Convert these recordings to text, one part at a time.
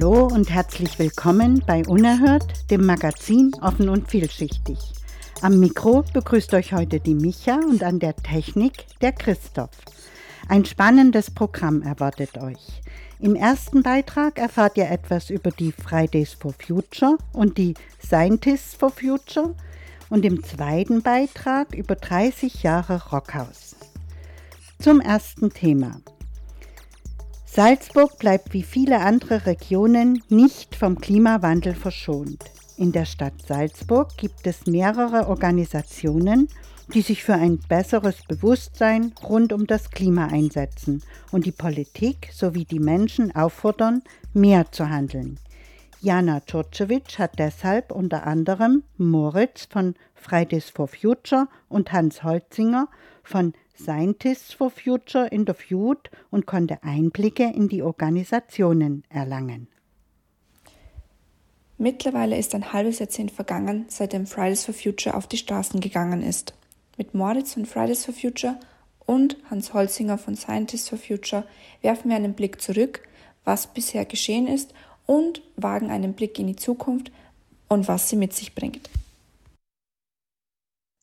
Hallo und herzlich willkommen bei Unerhört, dem Magazin Offen und Vielschichtig. Am Mikro begrüßt euch heute die Micha und an der Technik der Christoph. Ein spannendes Programm erwartet euch. Im ersten Beitrag erfahrt ihr etwas über die Fridays for Future und die Scientists for Future und im zweiten Beitrag über 30 Jahre Rockhaus. Zum ersten Thema. Salzburg bleibt wie viele andere Regionen nicht vom Klimawandel verschont. In der Stadt Salzburg gibt es mehrere Organisationen, die sich für ein besseres Bewusstsein rund um das Klima einsetzen und die Politik sowie die Menschen auffordern, mehr zu handeln. Jana Turcevic hat deshalb unter anderem Moritz von Fridays for Future und Hans Holzinger von Scientists for Future interviewt und konnte Einblicke in die Organisationen erlangen. Mittlerweile ist ein halbes Jahrzehnt vergangen, seitdem Fridays for Future auf die Straßen gegangen ist. Mit Moritz von Fridays for Future und Hans Holzinger von Scientists for Future werfen wir einen Blick zurück, was bisher geschehen ist und wagen einen Blick in die Zukunft und was sie mit sich bringt.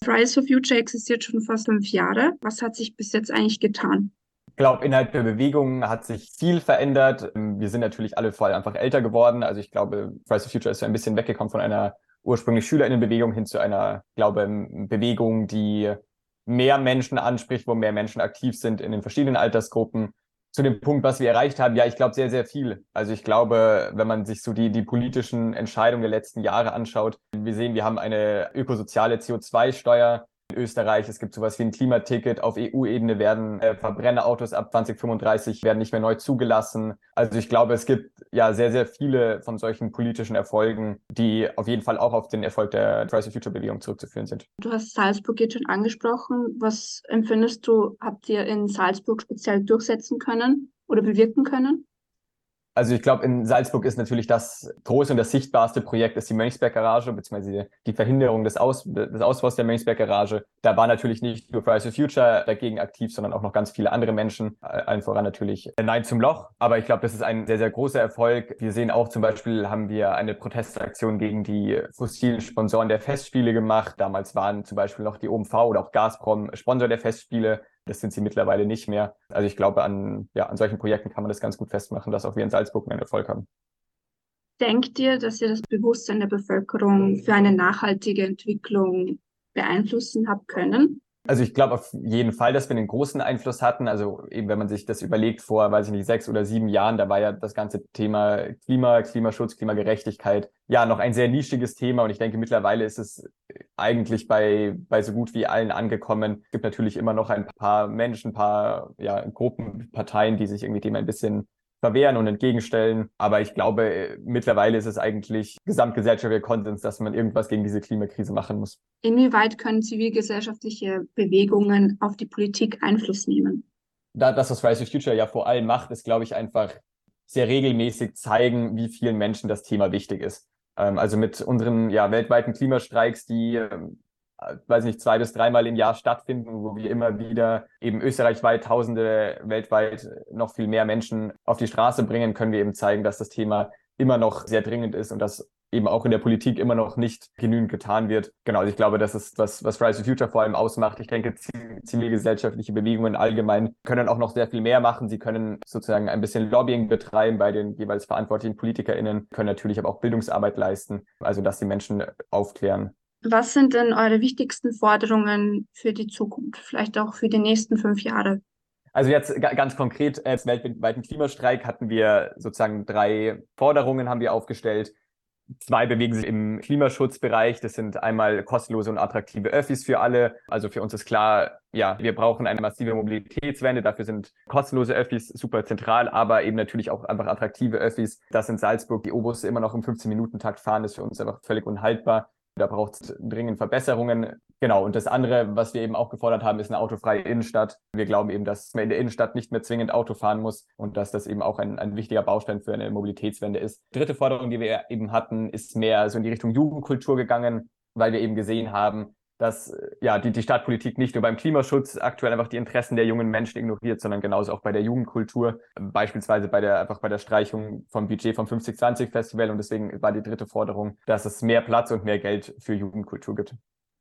Fridays for Future existiert schon fast fünf Jahre. Was hat sich bis jetzt eigentlich getan? Ich glaube, innerhalb der Bewegung hat sich viel verändert. Wir sind natürlich alle vor allem einfach älter geworden. Also ich glaube, Fridays for Future ist so ein bisschen weggekommen von einer ursprünglich Schülerinnenbewegung hin zu einer, glaube Bewegung, die mehr Menschen anspricht, wo mehr Menschen aktiv sind in den verschiedenen Altersgruppen zu dem Punkt, was wir erreicht haben, ja, ich glaube sehr, sehr viel. Also ich glaube, wenn man sich so die, die politischen Entscheidungen der letzten Jahre anschaut, wir sehen, wir haben eine ökosoziale CO2-Steuer, in Österreich. Es gibt sowas wie ein Klimaticket. Auf EU-Ebene werden äh, Verbrennerautos ab 2035 werden nicht mehr neu zugelassen. Also ich glaube, es gibt ja sehr, sehr viele von solchen politischen Erfolgen, die auf jeden Fall auch auf den Erfolg der Fridays for Future Bewegung zurückzuführen sind. Du hast Salzburg jetzt schon angesprochen. Was empfindest du, habt ihr in Salzburg speziell durchsetzen können oder bewirken können? Also ich glaube, in Salzburg ist natürlich das große und das sichtbarste Projekt ist die Mönchsberg Garage, beziehungsweise die Verhinderung des, Aus, des Ausbaus der Mönchsberg Garage. Da war natürlich nicht nur Fridays for Future dagegen aktiv, sondern auch noch ganz viele andere Menschen, allen voran natürlich Nein zum Loch. Aber ich glaube, das ist ein sehr, sehr großer Erfolg. Wir sehen auch zum Beispiel, haben wir eine Protestaktion gegen die fossilen Sponsoren der Festspiele gemacht. Damals waren zum Beispiel noch die OMV oder auch Gazprom Sponsor der Festspiele. Das sind sie mittlerweile nicht mehr. Also ich glaube, an, ja, an solchen Projekten kann man das ganz gut festmachen, dass auch wir in Salzburg einen Erfolg haben. Denkt ihr, dass ihr das Bewusstsein der Bevölkerung für eine nachhaltige Entwicklung beeinflussen habt können? Also ich glaube auf jeden Fall, dass wir einen großen Einfluss hatten. Also eben, wenn man sich das überlegt, vor, weiß ich nicht, sechs oder sieben Jahren, da war ja das ganze Thema Klima, Klimaschutz, Klimagerechtigkeit ja noch ein sehr nischiges Thema. Und ich denke, mittlerweile ist es eigentlich bei, bei so gut wie allen angekommen. Es gibt natürlich immer noch ein paar Menschen, ein paar ja, Gruppen, Parteien, die sich irgendwie dem ein bisschen verwehren und entgegenstellen. Aber ich glaube, mittlerweile ist es eigentlich gesamtgesellschaftlicher Konsens, dass man irgendwas gegen diese Klimakrise machen muss. Inwieweit können zivilgesellschaftliche Bewegungen auf die Politik Einfluss nehmen? Da, das, was Fridays for Future ja vor allem macht, ist, glaube ich, einfach sehr regelmäßig zeigen, wie vielen Menschen das Thema wichtig ist. Ähm, also mit unseren ja, weltweiten Klimastreiks, die ähm, weiß nicht, zwei bis dreimal im Jahr stattfinden, wo wir immer wieder eben österreichweit Tausende, weltweit noch viel mehr Menschen auf die Straße bringen, können wir eben zeigen, dass das Thema immer noch sehr dringend ist und dass eben auch in der Politik immer noch nicht genügend getan wird. Genau, also ich glaube, das ist was, was Fridays for Future vor allem ausmacht. Ich denke, zivilgesellschaftliche Bewegungen allgemein können auch noch sehr viel mehr machen. Sie können sozusagen ein bisschen Lobbying betreiben bei den jeweils verantwortlichen PolitikerInnen, können natürlich aber auch Bildungsarbeit leisten, also dass die Menschen aufklären. Was sind denn eure wichtigsten Forderungen für die Zukunft, vielleicht auch für die nächsten fünf Jahre? Also jetzt ganz konkret, als weltweiten Klimastreik hatten wir sozusagen drei Forderungen haben wir aufgestellt. Zwei bewegen sich im Klimaschutzbereich. Das sind einmal kostenlose und attraktive Öffis für alle. Also für uns ist klar, ja, wir brauchen eine massive Mobilitätswende. Dafür sind kostenlose Öffis super zentral, aber eben natürlich auch einfach attraktive Öffis. Dass in Salzburg die O-Busse immer noch im 15-Minuten-Takt fahren, ist für uns einfach völlig unhaltbar. Da braucht es dringend Verbesserungen. Genau, und das andere, was wir eben auch gefordert haben, ist eine autofreie Innenstadt. Wir glauben eben, dass man in der Innenstadt nicht mehr zwingend Auto fahren muss und dass das eben auch ein, ein wichtiger Baustein für eine Mobilitätswende ist. Dritte Forderung, die wir eben hatten, ist mehr so in die Richtung Jugendkultur gegangen, weil wir eben gesehen haben, dass ja die, die Stadtpolitik nicht nur beim Klimaschutz aktuell einfach die Interessen der jungen Menschen ignoriert, sondern genauso auch bei der Jugendkultur, beispielsweise bei der einfach bei der Streichung vom Budget vom 50-20 Festival und deswegen war die dritte Forderung, dass es mehr Platz und mehr Geld für Jugendkultur gibt.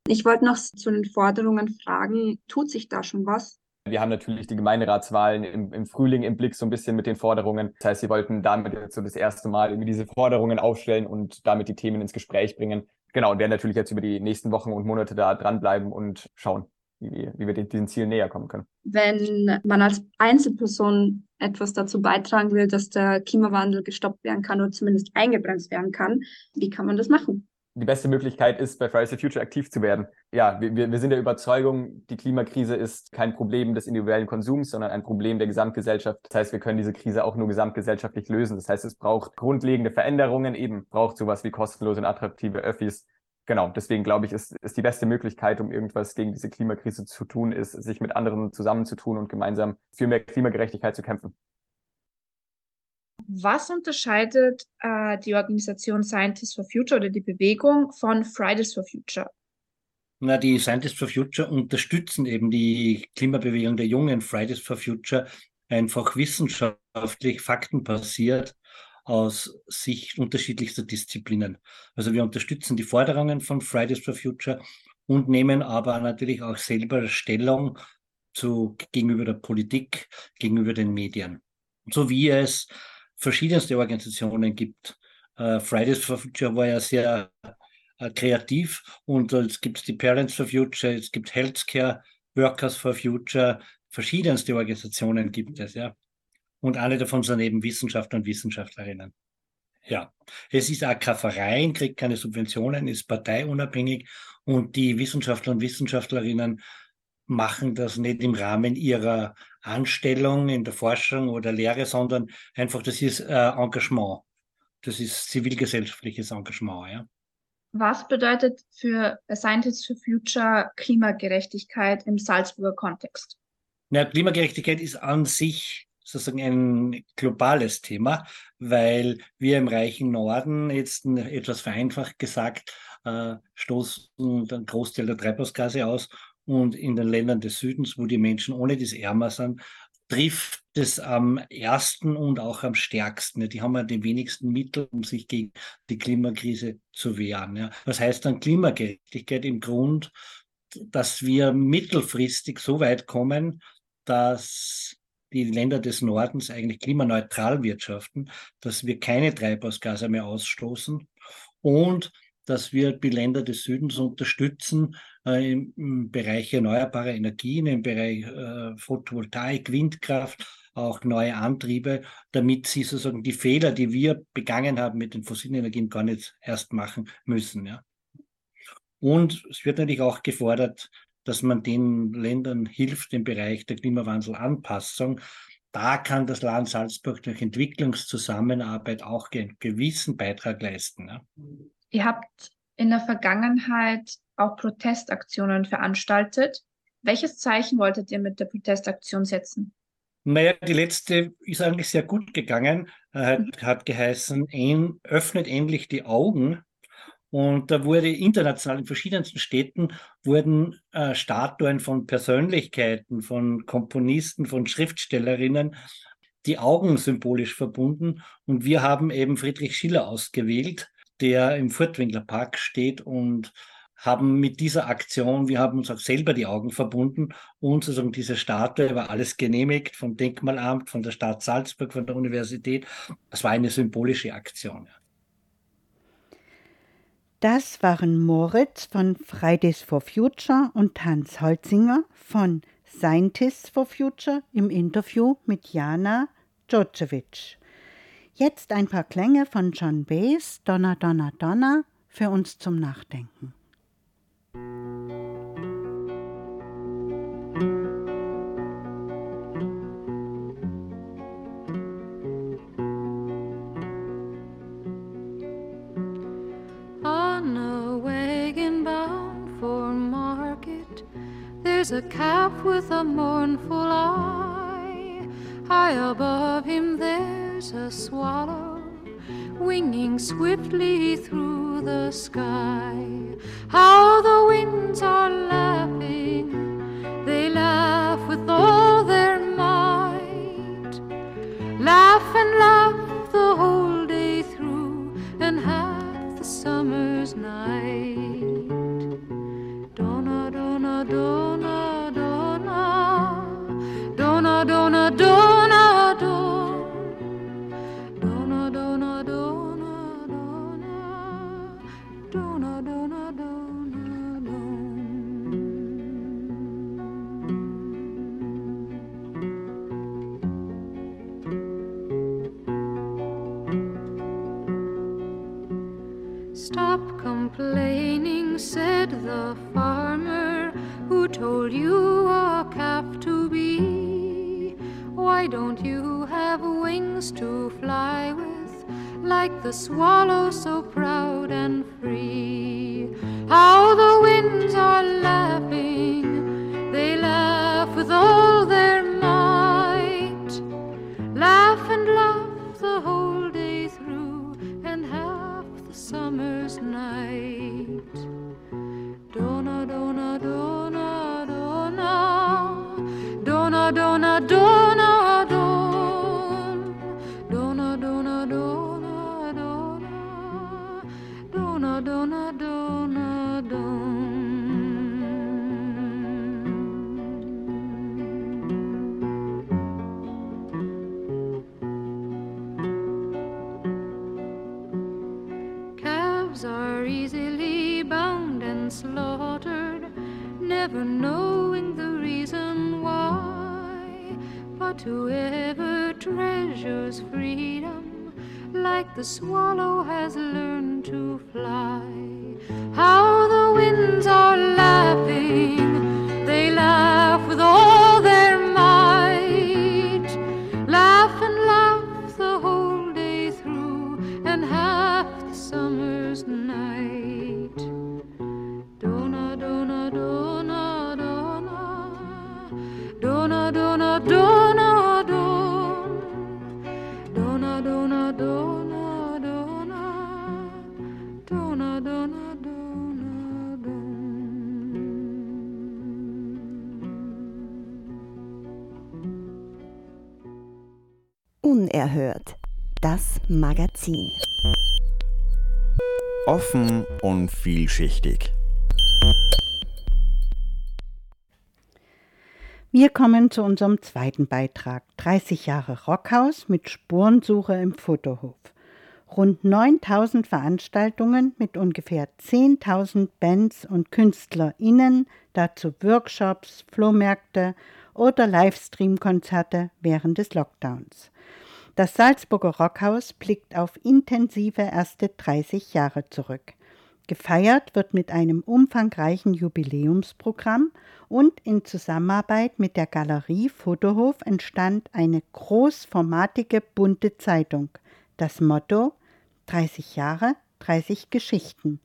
Ich wollte noch zu den Forderungen fragen, tut sich da schon was? Wir haben natürlich die Gemeinderatswahlen im, im, Frühling im Blick so ein bisschen mit den Forderungen. Das heißt, sie wollten damit so das erste Mal irgendwie diese Forderungen aufstellen und damit die Themen ins Gespräch bringen. Genau, und werden natürlich jetzt über die nächsten Wochen und Monate da dranbleiben und schauen, wie, wie wir diesen Zielen näher kommen können. Wenn man als Einzelperson etwas dazu beitragen will, dass der Klimawandel gestoppt werden kann oder zumindest eingebremst werden kann, wie kann man das machen? Die beste Möglichkeit ist, bei Fridays for Future aktiv zu werden. Ja, wir, wir sind der Überzeugung, die Klimakrise ist kein Problem des individuellen Konsums, sondern ein Problem der Gesamtgesellschaft. Das heißt, wir können diese Krise auch nur gesamtgesellschaftlich lösen. Das heißt, es braucht grundlegende Veränderungen, eben braucht sowas wie kostenlose und attraktive Öffis. Genau, deswegen glaube ich, ist, ist die beste Möglichkeit, um irgendwas gegen diese Klimakrise zu tun, ist, sich mit anderen zusammenzutun und gemeinsam für mehr Klimagerechtigkeit zu kämpfen. Was unterscheidet äh, die Organisation Scientists for Future oder die Bewegung von Fridays for Future? Na, die Scientists for Future unterstützen eben die Klimabewegung der Jungen Fridays for Future einfach wissenschaftlich, faktenbasiert aus Sicht unterschiedlichster Disziplinen. Also wir unterstützen die Forderungen von Fridays for Future und nehmen aber natürlich auch selber Stellung zu, gegenüber der Politik, gegenüber den Medien. So wie es verschiedenste Organisationen gibt. Uh, Fridays for Future war ja sehr uh, kreativ und uh, es gibt die Parents for Future, es gibt Healthcare, Workers for Future, verschiedenste Organisationen gibt es, ja. Und alle davon sind eben Wissenschaftler und Wissenschaftlerinnen. Ja, es ist kein Verein, kriegt keine Subventionen, ist parteiunabhängig und die Wissenschaftler und Wissenschaftlerinnen machen das nicht im Rahmen ihrer Anstellung in der Forschung oder Lehre, sondern einfach, das ist äh, Engagement. Das ist zivilgesellschaftliches Engagement, ja. Was bedeutet für Scientists for Future Klimagerechtigkeit im Salzburger Kontext? Na, Klimagerechtigkeit ist an sich sozusagen ein globales Thema, weil wir im reichen Norden jetzt etwas vereinfacht gesagt äh, stoßen einen Großteil der Treibhausgase aus und in den Ländern des Südens, wo die Menschen ohne das ärmer sind, trifft es am ersten und auch am stärksten. Die haben ja die wenigsten Mittel, um sich gegen die Klimakrise zu wehren. Was heißt dann Klimagerechtigkeit? Im Grund, dass wir mittelfristig so weit kommen, dass die Länder des Nordens eigentlich klimaneutral wirtschaften, dass wir keine Treibhausgase mehr ausstoßen und dass wir die Länder des Südens unterstützen äh, im, Bereich erneuerbare Energien, im Bereich äh, Photovoltaik, Windkraft, auch neue Antriebe, damit sie sozusagen die Fehler, die wir begangen haben mit den fossilen Energien, gar nicht erst machen müssen. Ja. Und es wird natürlich auch gefordert, dass man den Ländern hilft im Bereich der Klimawandelanpassung. Da kann das Land Salzburg durch Entwicklungszusammenarbeit auch einen gewissen Beitrag leisten. Ja. Ihr habt in der Vergangenheit auch Protestaktionen veranstaltet. Welches Zeichen wolltet ihr mit der Protestaktion setzen? Naja, die letzte ist eigentlich sehr gut gegangen. Hat, mhm. hat geheißen, ein, öffnet endlich die Augen. Und da wurde international in verschiedensten Städten wurden äh, Statuen von Persönlichkeiten, von Komponisten, von Schriftstellerinnen die Augen symbolisch verbunden. Und wir haben eben Friedrich Schiller ausgewählt, der im Furtwängler Park steht und haben mit dieser Aktion, wir haben uns auch selber die Augen verbunden und sozusagen diese Statue war alles genehmigt vom Denkmalamt, von der Stadt Salzburg, von der Universität. Das war eine symbolische Aktion. Das waren Moritz von Fridays for Future und Hans Holzinger von Scientists for Future im Interview mit Jana Djordjevic. Jetzt ein paar Klänge von John Baez, Donna, Donna, Donna, für uns zum Nachdenken. There's a calf with a mournful eye. High above him, there's a swallow winging swiftly through the sky. How the winds are laughing, Stop complaining, said the farmer who told you a calf to be. Why don't you have wings to fly with, like the swallow so proud never knowing the reason why. But whoever treasures freedom, like the swallow has learned to fly. Unerhört. Das Magazin. Offen und vielschichtig. Wir kommen zu unserem zweiten Beitrag. 30 Jahre Rockhaus mit Spurensuche im Fotohof. Rund 9000 Veranstaltungen mit ungefähr 10.000 Bands und KünstlerInnen, dazu Workshops, Flohmärkte oder Livestream-Konzerte während des Lockdowns. Das Salzburger Rockhaus blickt auf intensive erste 30 Jahre zurück. Gefeiert wird mit einem umfangreichen Jubiläumsprogramm und in Zusammenarbeit mit der Galerie Fotohof entstand eine großformatige bunte Zeitung. Das Motto 30 Jahre, 30 Geschichten.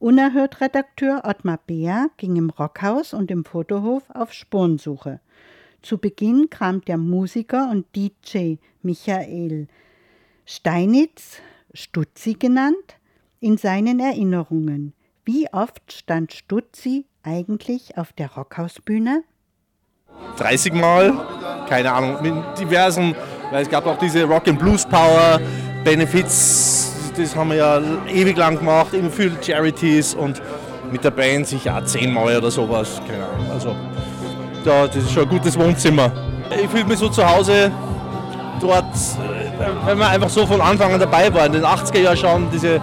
Unerhört Redakteur Ottmar Beer ging im Rockhaus und im Fotohof auf Spurensuche. Zu Beginn kramt der Musiker und DJ Michael Steinitz, Stutzi genannt, in seinen Erinnerungen. Wie oft stand Stutzi eigentlich auf der Rockhausbühne? 30 Mal, keine Ahnung, mit diversen, weil es gab auch diese Rock and Blues Power, Benefits, das haben wir ja ewig lang gemacht, immer viel Charities und mit der Band sicher auch zehnmal oder sowas, keine Ahnung. Also da, das ist schon ein gutes Wohnzimmer. Ich fühle mich so zu Hause dort, wenn wir einfach so von Anfang an dabei waren. In den 80er Jahren schon diese äh,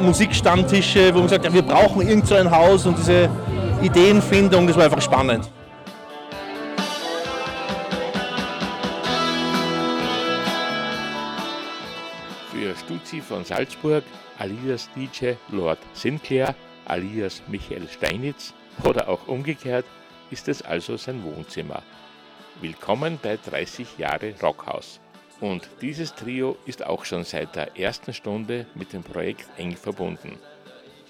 Musikstammtische, wo man sagt, ja, wir brauchen irgend so ein Haus und diese Ideenfindung, das war einfach spannend. für Stuzi von Salzburg alias DJ Lord Sinclair alias Michael Steinitz oder auch umgekehrt ist es also sein Wohnzimmer. Willkommen bei 30 Jahre Rockhaus. Und dieses Trio ist auch schon seit der ersten Stunde mit dem Projekt eng verbunden.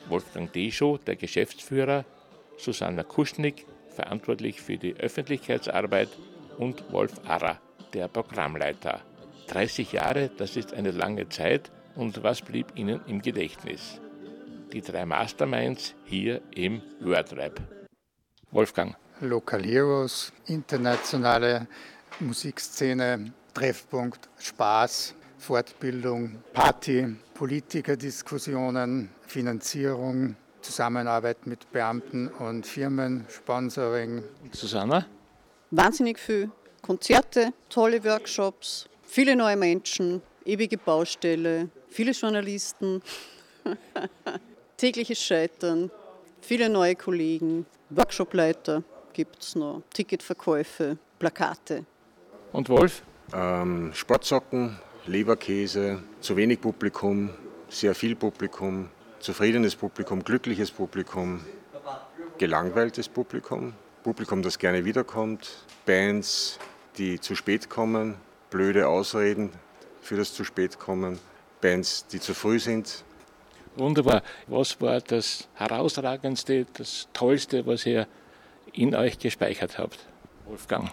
Wolfgang Deschow, der Geschäftsführer, Susanna Kuschnick, verantwortlich für die Öffentlichkeitsarbeit und Wolf Arra, der Programmleiter. 30 Jahre, das ist eine lange Zeit und was blieb Ihnen im Gedächtnis? Die drei Masterminds hier im Wordrap. Wolfgang. Local Heroes, internationale Musikszene, Treffpunkt, Spaß, Fortbildung, Party, Politikerdiskussionen, Finanzierung, Zusammenarbeit mit Beamten und Firmen, Sponsoring. Susanna? Wahnsinnig viel Konzerte, tolle Workshops, viele neue Menschen, ewige Baustelle, viele Journalisten, tägliches Scheitern, viele neue Kollegen, Workshopleiter gibt es noch, Ticketverkäufe, Plakate. Und Wolf? Ähm, Sportsocken, Leberkäse, zu wenig Publikum, sehr viel Publikum, zufriedenes Publikum, glückliches Publikum, gelangweiltes Publikum, Publikum, das gerne wiederkommt, Bands, die zu spät kommen, blöde Ausreden für das zu spät kommen, Bands, die zu früh sind. Wunderbar. Was war das herausragendste, das tollste, was ihr in euch gespeichert habt, Wolfgang?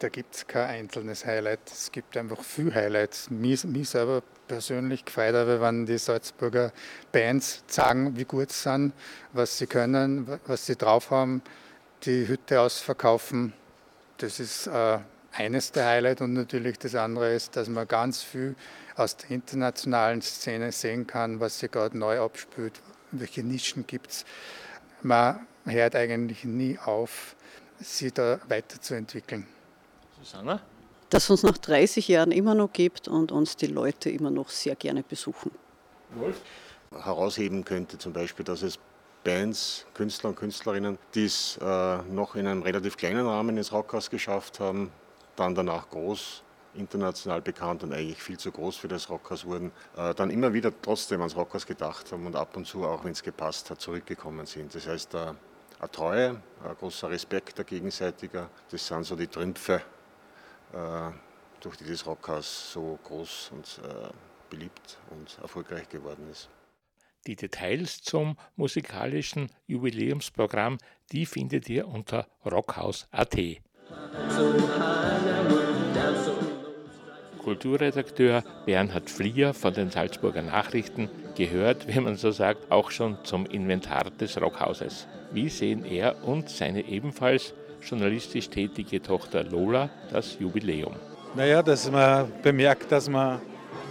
Da gibt es kein einzelnes Highlight. Es gibt einfach viele Highlights. Mich, mich selber persönlich gefreut habe, wenn die Salzburger Bands sagen, wie gut sie sind, was sie können, was sie drauf haben, die Hütte ausverkaufen. Das ist äh, eines der Highlights und natürlich das andere ist, dass man ganz viel aus der internationalen Szene sehen kann, was sich gerade neu abspült, welche Nischen gibt es. Man hört eigentlich nie auf, sie da weiterzuentwickeln. Susanna? Dass es uns nach 30 Jahren immer noch gibt und uns die Leute immer noch sehr gerne besuchen. Wolf? Herausheben könnte zum Beispiel, dass es Bands, Künstler und Künstlerinnen, die es äh, noch in einem relativ kleinen Rahmen ins Rockhaus geschafft haben, dann danach groß, international bekannt und eigentlich viel zu groß für das Rockhaus wurden, äh, dann immer wieder trotzdem ans Rockhaus gedacht haben und ab und zu, auch wenn es gepasst hat, zurückgekommen sind. Das heißt, äh, eine Treue, ein großer Respekt, der gegenseitiger, das sind so die Trümpfe, äh, durch die das Rockhaus so groß und äh, beliebt und erfolgreich geworden ist. Die Details zum musikalischen Jubiläumsprogramm, die findet ihr unter rockhaus.at. Kulturredakteur Bernhard Flier von den Salzburger Nachrichten gehört, wie man so sagt, auch schon zum Inventar des Rockhauses. Wie sehen er und seine ebenfalls journalistisch tätige Tochter Lola das Jubiläum? Naja, dass man bemerkt, dass man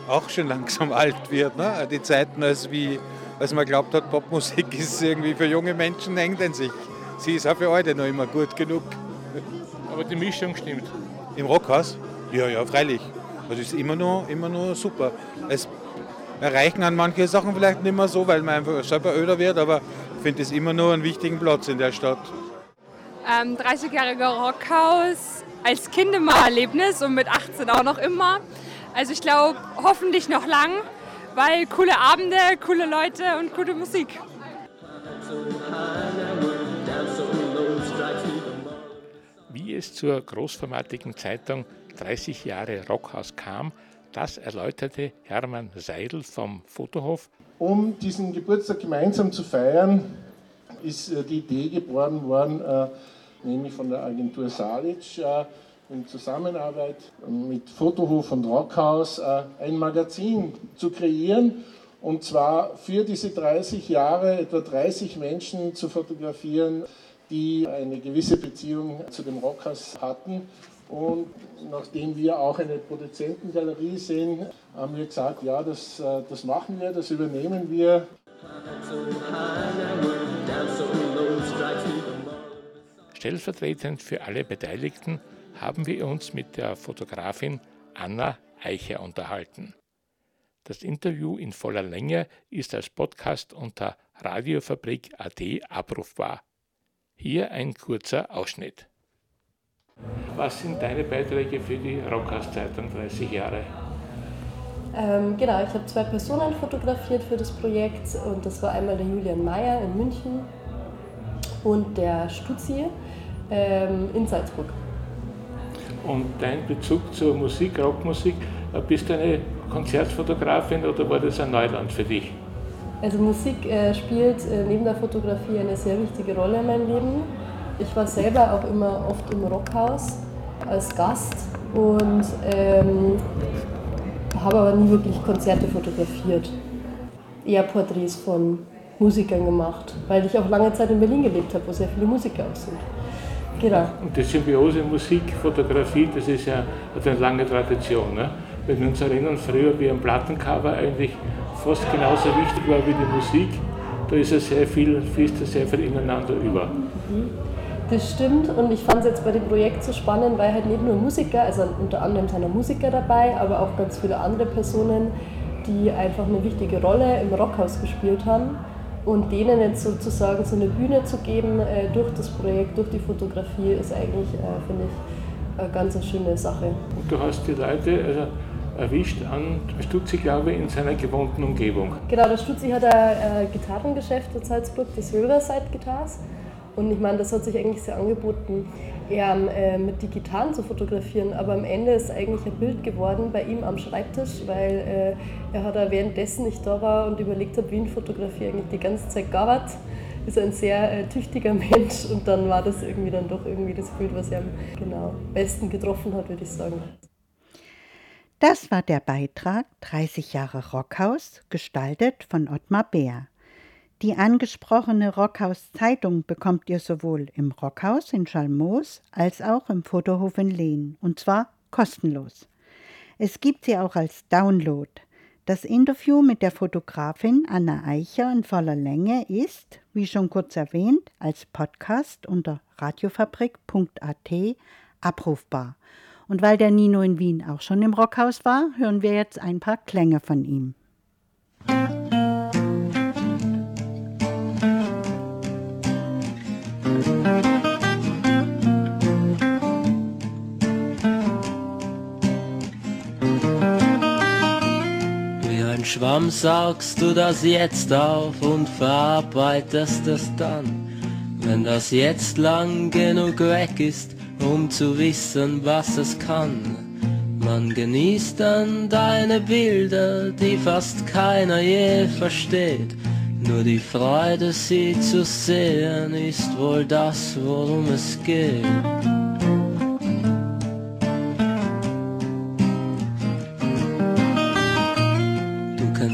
auch schon langsam alt wird. Ne? Die Zeiten, als, wie, als man glaubt hat, Popmusik ist irgendwie für junge Menschen in sich. Sie ist auch für heute noch immer gut genug. Aber die Mischung stimmt. Im Rockhaus? Ja, ja, freilich. Das ist immer noch, immer noch super. Es erreichen an manche Sachen vielleicht nicht mehr so, weil man einfach selber öder wird, aber ich finde es immer noch einen wichtigen Platz in der Stadt. Ähm, 30-jähriger Rockhaus als Kind immer Erlebnis und mit 18 auch noch immer. Also ich glaube, hoffentlich noch lang, weil coole Abende, coole Leute und gute Musik. Wie es zur großformatigen Zeitung 30 Jahre Rockhaus kam, das erläuterte Hermann Seidel vom Fotohof. Um diesen Geburtstag gemeinsam zu feiern, ist äh, die Idee geboren worden, äh, nämlich von der Agentur Salic, äh, in Zusammenarbeit mit Fotohof und Rockhaus ein Magazin zu kreieren und zwar für diese 30 Jahre etwa 30 Menschen zu fotografieren, die eine gewisse Beziehung zu dem Rockhaus hatten. Und nachdem wir auch eine Produzentengalerie sind, haben wir gesagt, ja, das, das machen wir, das übernehmen wir. Stellvertretend für alle Beteiligten haben wir uns mit der Fotografin Anna Eicher unterhalten. Das Interview in voller Länge ist als Podcast unter radiofabrik.at abrufbar. Hier ein kurzer Ausschnitt. Was sind deine Beiträge für die Rockhaus-Zeitung 30 Jahre? Ähm, genau, ich habe zwei Personen fotografiert für das Projekt und das war einmal der Julian Mayer in München und der Stutzi ähm, in Salzburg. Und dein Bezug zur Musik, Rockmusik, äh, bist du eine Konzertfotografin oder war das ein Neuland für dich? Also Musik äh, spielt äh, neben der Fotografie eine sehr wichtige Rolle in meinem Leben. Ich war selber auch immer oft im Rockhaus als Gast und ähm, habe aber nie wirklich Konzerte fotografiert. Eher Porträts von Musikern gemacht, weil ich auch lange Zeit in Berlin gelebt habe, wo sehr viele Musiker auch sind. Genau. Und die Symbiose Musik, Fotografie, das ist ja hat eine lange Tradition. Ne? Wenn wir uns erinnern, früher wie ein Plattencover eigentlich fast genauso wichtig war wie die Musik, da ist ja sehr viel, fließt ja sehr viel ineinander über. Mhm. Das stimmt und ich fand es jetzt bei dem Projekt so spannend, weil halt nicht nur Musiker, also unter anderem sind auch Musiker dabei, aber auch ganz viele andere Personen, die einfach eine wichtige Rolle im Rockhaus gespielt haben und denen jetzt sozusagen so eine Bühne zu geben äh, durch das Projekt, durch die Fotografie, ist eigentlich, äh, finde ich, eine ganz schöne Sache. Und du hast die Leute also erwischt an Stutzi, glaube ich, in seiner gewohnten Umgebung. Genau, der Stutzi hat ein äh, Gitarrengeschäft in Salzburg, das Riverside Guitars. Und ich meine, das hat sich eigentlich sehr angeboten, eher äh, mit die Gitarren zu fotografieren. Aber am Ende ist eigentlich ein Bild geworden bei ihm am Schreibtisch, weil äh, er hat auch währenddessen ich da war und überlegt hat, wie ihn Fotografie eigentlich die ganze Zeit gabert. Ist ein sehr äh, tüchtiger Mensch und dann war das irgendwie dann doch irgendwie das Bild, was er am genau besten getroffen hat, würde ich sagen. Das war der Beitrag 30 Jahre Rockhaus, gestaltet von Ottmar Bär. Die angesprochene Rockhaus Zeitung bekommt ihr sowohl im Rockhaus in Schalmoos als auch im Fotohof in Lehn und zwar kostenlos. Es gibt sie auch als Download. Das Interview mit der Fotografin Anna Eicher in voller Länge ist, wie schon kurz erwähnt, als Podcast unter radiofabrik.at abrufbar. Und weil der Nino in Wien auch schon im Rockhaus war, hören wir jetzt ein paar Klänge von ihm. Schwamm saugst du das jetzt auf und verarbeitest es dann. Wenn das jetzt lang genug weg ist, um zu wissen, was es kann. Man genießt dann deine Bilder, die fast keiner je versteht. Nur die Freude, sie zu sehen, ist wohl das, worum es geht.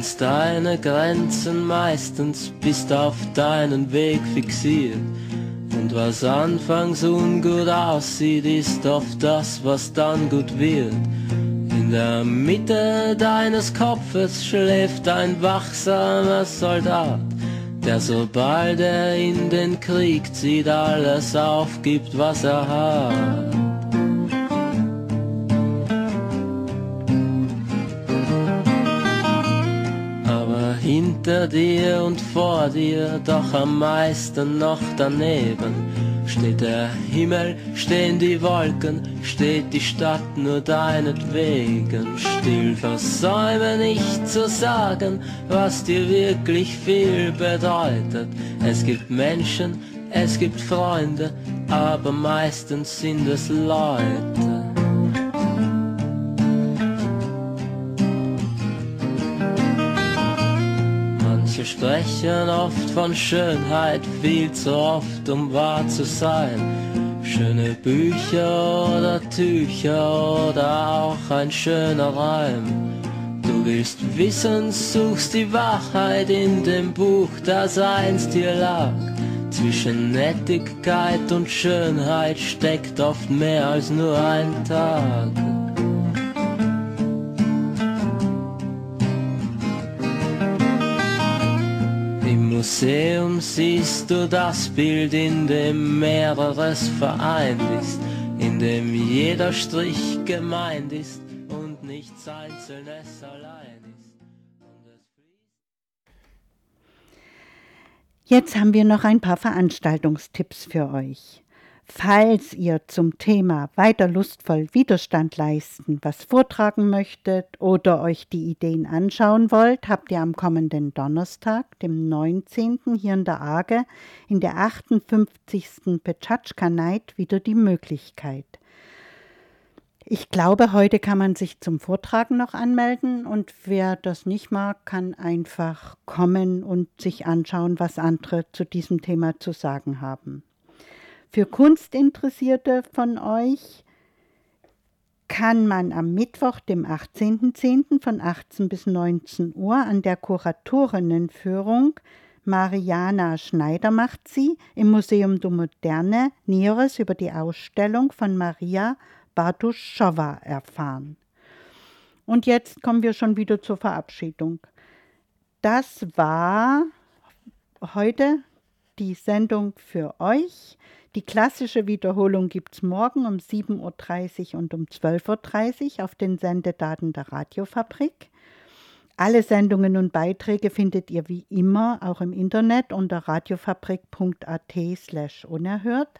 Kennst deine Grenzen meistens, bist auf deinen Weg fixiert. Und was anfangs ungut aussieht, ist oft das, was dann gut wird. In der Mitte deines Kopfes schläft ein wachsamer Soldat, der sobald er in den Krieg zieht, alles aufgibt, was er hat. Hinter dir und vor dir, doch am meisten noch daneben. Steht der Himmel, stehen die Wolken, steht die Stadt nur deinetwegen. Still versäume nicht zu sagen, was dir wirklich viel bedeutet. Es gibt Menschen, es gibt Freunde, aber meistens sind es Leute. Sprechen oft von Schönheit, viel zu oft, um wahr zu sein. Schöne Bücher oder Tücher oder auch ein schöner Reim. Du willst wissen, suchst die Wahrheit in dem Buch, das einst dir lag. Zwischen Nettigkeit und Schönheit steckt oft mehr als nur ein Tag. Museum siehst du das Bild, in dem mehreres vereint ist, in dem jeder Strich gemeint ist und nichts Einzelnes allein ist. Jetzt haben wir noch ein paar Veranstaltungstipps für euch. Falls ihr zum Thema weiter lustvoll Widerstand leisten, was vortragen möchtet oder euch die Ideen anschauen wollt, habt ihr am kommenden Donnerstag, dem 19. hier in der Arge, in der 58. Petschatschka Night wieder die Möglichkeit. Ich glaube, heute kann man sich zum Vortragen noch anmelden und wer das nicht mag, kann einfach kommen und sich anschauen, was andere zu diesem Thema zu sagen haben. Für Kunstinteressierte von euch kann man am Mittwoch, dem 18.10. von 18 bis 19 Uhr an der Kuratorinnenführung Mariana Schneider macht sie im Museum du Moderne Näheres über die Ausstellung von Maria Bartuschowa erfahren. Und jetzt kommen wir schon wieder zur Verabschiedung. Das war heute die Sendung für euch. Die klassische Wiederholung gibt es morgen um 7.30 Uhr und um 12.30 Uhr auf den Sendedaten der Radiofabrik. Alle Sendungen und Beiträge findet ihr wie immer auch im Internet unter radiofabrik.at slash unerhört.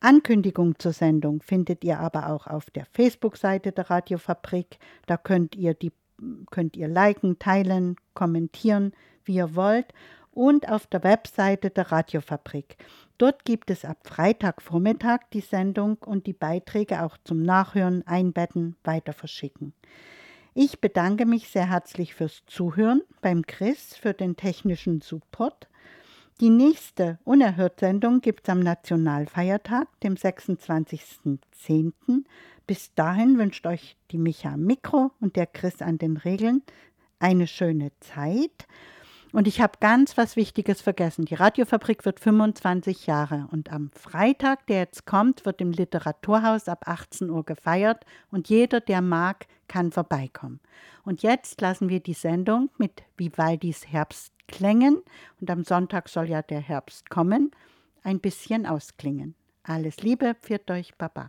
Ankündigung zur Sendung findet ihr aber auch auf der Facebook-Seite der Radiofabrik. Da könnt ihr, die, könnt ihr liken, teilen, kommentieren, wie ihr wollt. Und auf der Webseite der Radiofabrik. Dort gibt es ab Freitagvormittag die Sendung und die Beiträge auch zum Nachhören, Einbetten, weiter verschicken. Ich bedanke mich sehr herzlich fürs Zuhören beim Chris für den technischen Support. Die nächste Unerhört-Sendung gibt es am Nationalfeiertag, dem 26.10. Bis dahin wünscht euch die Micha am Mikro und der Chris an den Regeln eine schöne Zeit. Und ich habe ganz was Wichtiges vergessen. Die Radiofabrik wird 25 Jahre und am Freitag, der jetzt kommt, wird im Literaturhaus ab 18 Uhr gefeiert und jeder, der mag, kann vorbeikommen. Und jetzt lassen wir die Sendung mit Vivaldis Herbstklängen und am Sonntag soll ja der Herbst kommen, ein bisschen ausklingen. Alles Liebe, pfiat euch, Baba.